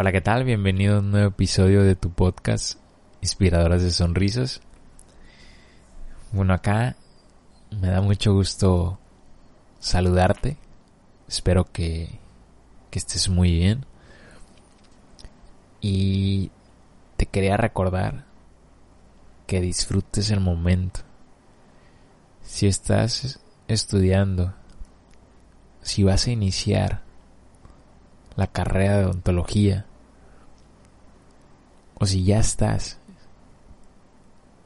Hola, ¿qué tal? Bienvenido a un nuevo episodio de tu podcast Inspiradoras de Sonrisas. Bueno, acá me da mucho gusto saludarte. Espero que, que estés muy bien. Y te quería recordar que disfrutes el momento. Si estás estudiando, si vas a iniciar la carrera de odontología, o si ya estás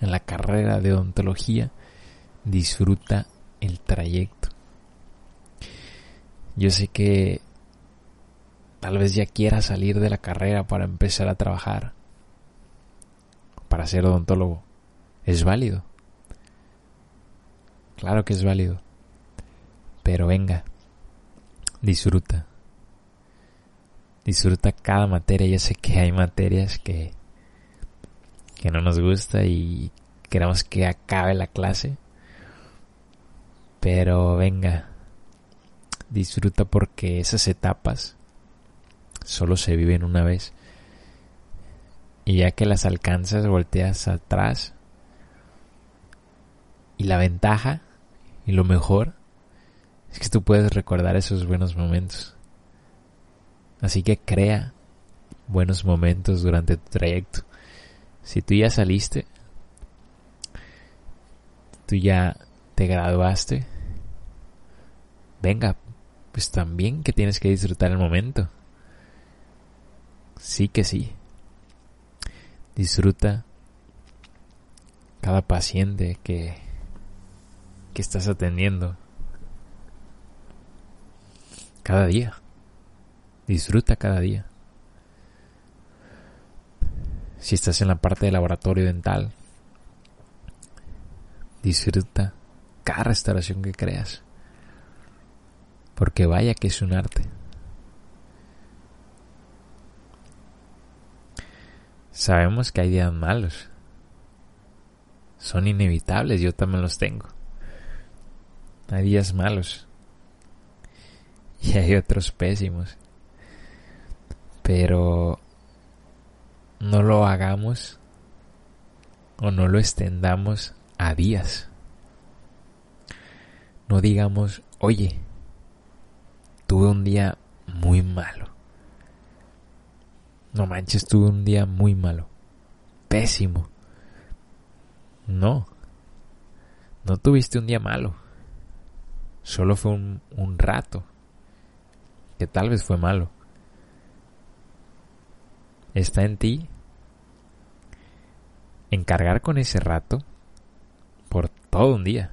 en la carrera de odontología, disfruta el trayecto. Yo sé que tal vez ya quieras salir de la carrera para empezar a trabajar, para ser odontólogo. Es válido. Claro que es válido. Pero venga, disfruta. Disfruta cada materia. Yo sé que hay materias que que no nos gusta y queremos que acabe la clase. Pero venga, disfruta porque esas etapas solo se viven una vez. Y ya que las alcanzas, volteas atrás. Y la ventaja y lo mejor es que tú puedes recordar esos buenos momentos. Así que crea buenos momentos durante tu trayecto. Si tú ya saliste, tú ya te graduaste, venga, pues también que tienes que disfrutar el momento. Sí que sí. Disfruta cada paciente que, que estás atendiendo. Cada día. Disfruta cada día. Si estás en la parte de laboratorio dental, disfruta cada restauración que creas. Porque vaya que es un arte. Sabemos que hay días malos. Son inevitables, yo también los tengo. Hay días malos. Y hay otros pésimos. Pero no lo hagamos o no lo extendamos a días. No digamos, oye, tuve un día muy malo. No manches, tuve un día muy malo. Pésimo. No. No tuviste un día malo. Solo fue un, un rato. Que tal vez fue malo. Está en ti encargar con ese rato por todo un día.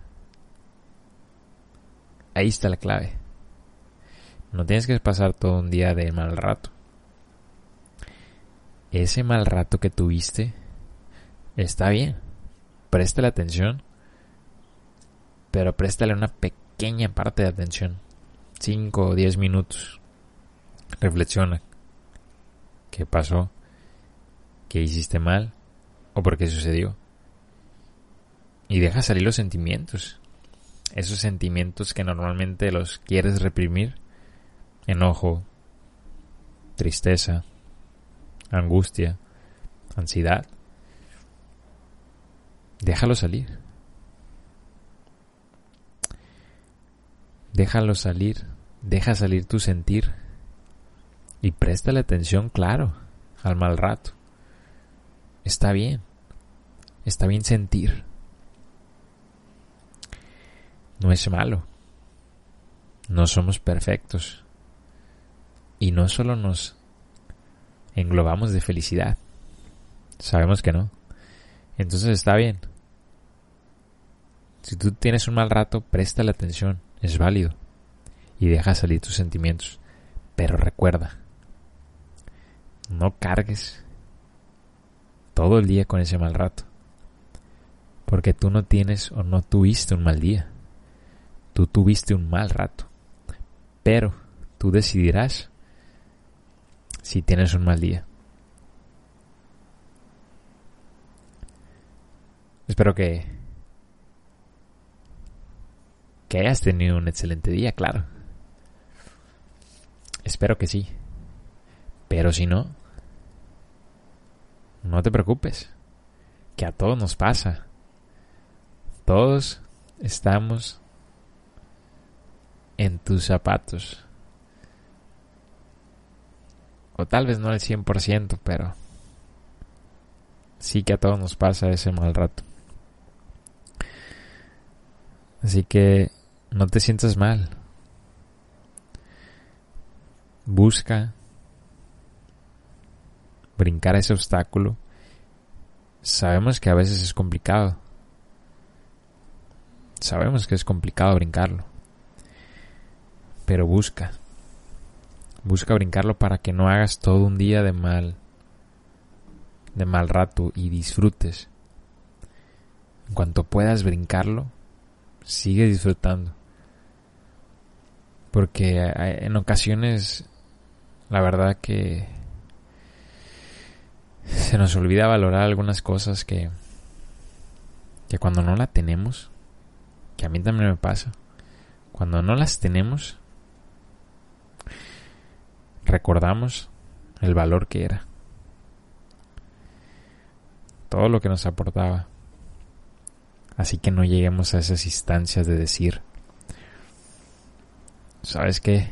Ahí está la clave. No tienes que pasar todo un día de mal rato. Ese mal rato que tuviste está bien. Préstale atención. Pero préstale una pequeña parte de atención. 5 o 10 minutos. Reflexiona. ¿Qué pasó? ¿Qué hiciste mal? O por qué sucedió. Y deja salir los sentimientos. Esos sentimientos que normalmente los quieres reprimir. Enojo, tristeza, angustia, ansiedad. Déjalo salir. Déjalo salir. Deja salir tu sentir. Y préstale atención, claro, al mal rato. Está bien. Está bien sentir. No es malo. No somos perfectos. Y no solo nos englobamos de felicidad. Sabemos que no. Entonces está bien. Si tú tienes un mal rato, presta la atención. Es válido. Y deja salir tus sentimientos. Pero recuerda, no cargues todo el día con ese mal rato. Porque tú no tienes o no tuviste un mal día. Tú tuviste un mal rato. Pero tú decidirás si tienes un mal día. Espero que que hayas tenido un excelente día, claro. Espero que sí. Pero si no, no te preocupes, que a todos nos pasa. Todos estamos en tus zapatos. O tal vez no al 100%, pero sí que a todos nos pasa ese mal rato. Así que no te sientas mal. Busca brincar ese obstáculo. Sabemos que a veces es complicado. Sabemos que es complicado brincarlo. Pero busca. Busca brincarlo para que no hagas todo un día de mal de mal rato y disfrutes. En cuanto puedas brincarlo, sigue disfrutando. Porque en ocasiones, la verdad que se nos olvida valorar algunas cosas que, que cuando no la tenemos, que a mí también me pasa, cuando no las tenemos, recordamos el valor que era. Todo lo que nos aportaba. Así que no lleguemos a esas instancias de decir, ¿sabes qué?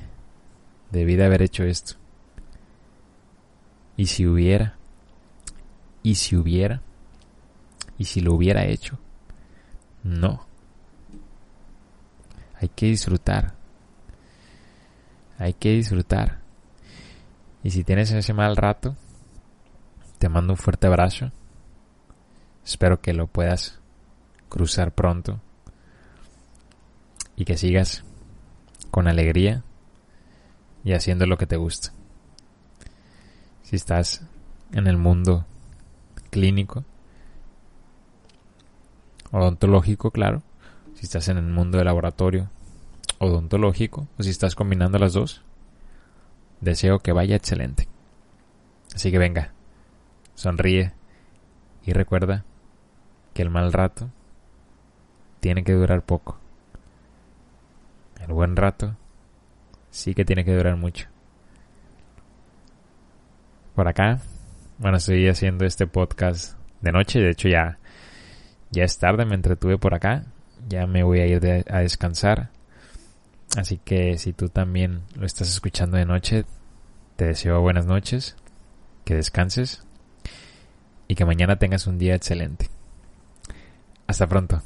Debí de haber hecho esto. Y si hubiera, y si hubiera, y si lo hubiera hecho, no. Hay que disfrutar. Hay que disfrutar. Y si tienes ese mal rato, te mando un fuerte abrazo. Espero que lo puedas cruzar pronto y que sigas con alegría y haciendo lo que te gusta. Si estás en el mundo clínico, odontológico, claro, si estás en el mundo de laboratorio odontológico o si estás combinando las dos, deseo que vaya excelente. Así que venga, sonríe y recuerda que el mal rato tiene que durar poco. El buen rato sí que tiene que durar mucho. Por acá, bueno, estoy haciendo este podcast de noche, de hecho ya, ya es tarde, me entretuve por acá, ya me voy a ir a descansar. Así que si tú también lo estás escuchando de noche, te deseo buenas noches, que descanses y que mañana tengas un día excelente. Hasta pronto.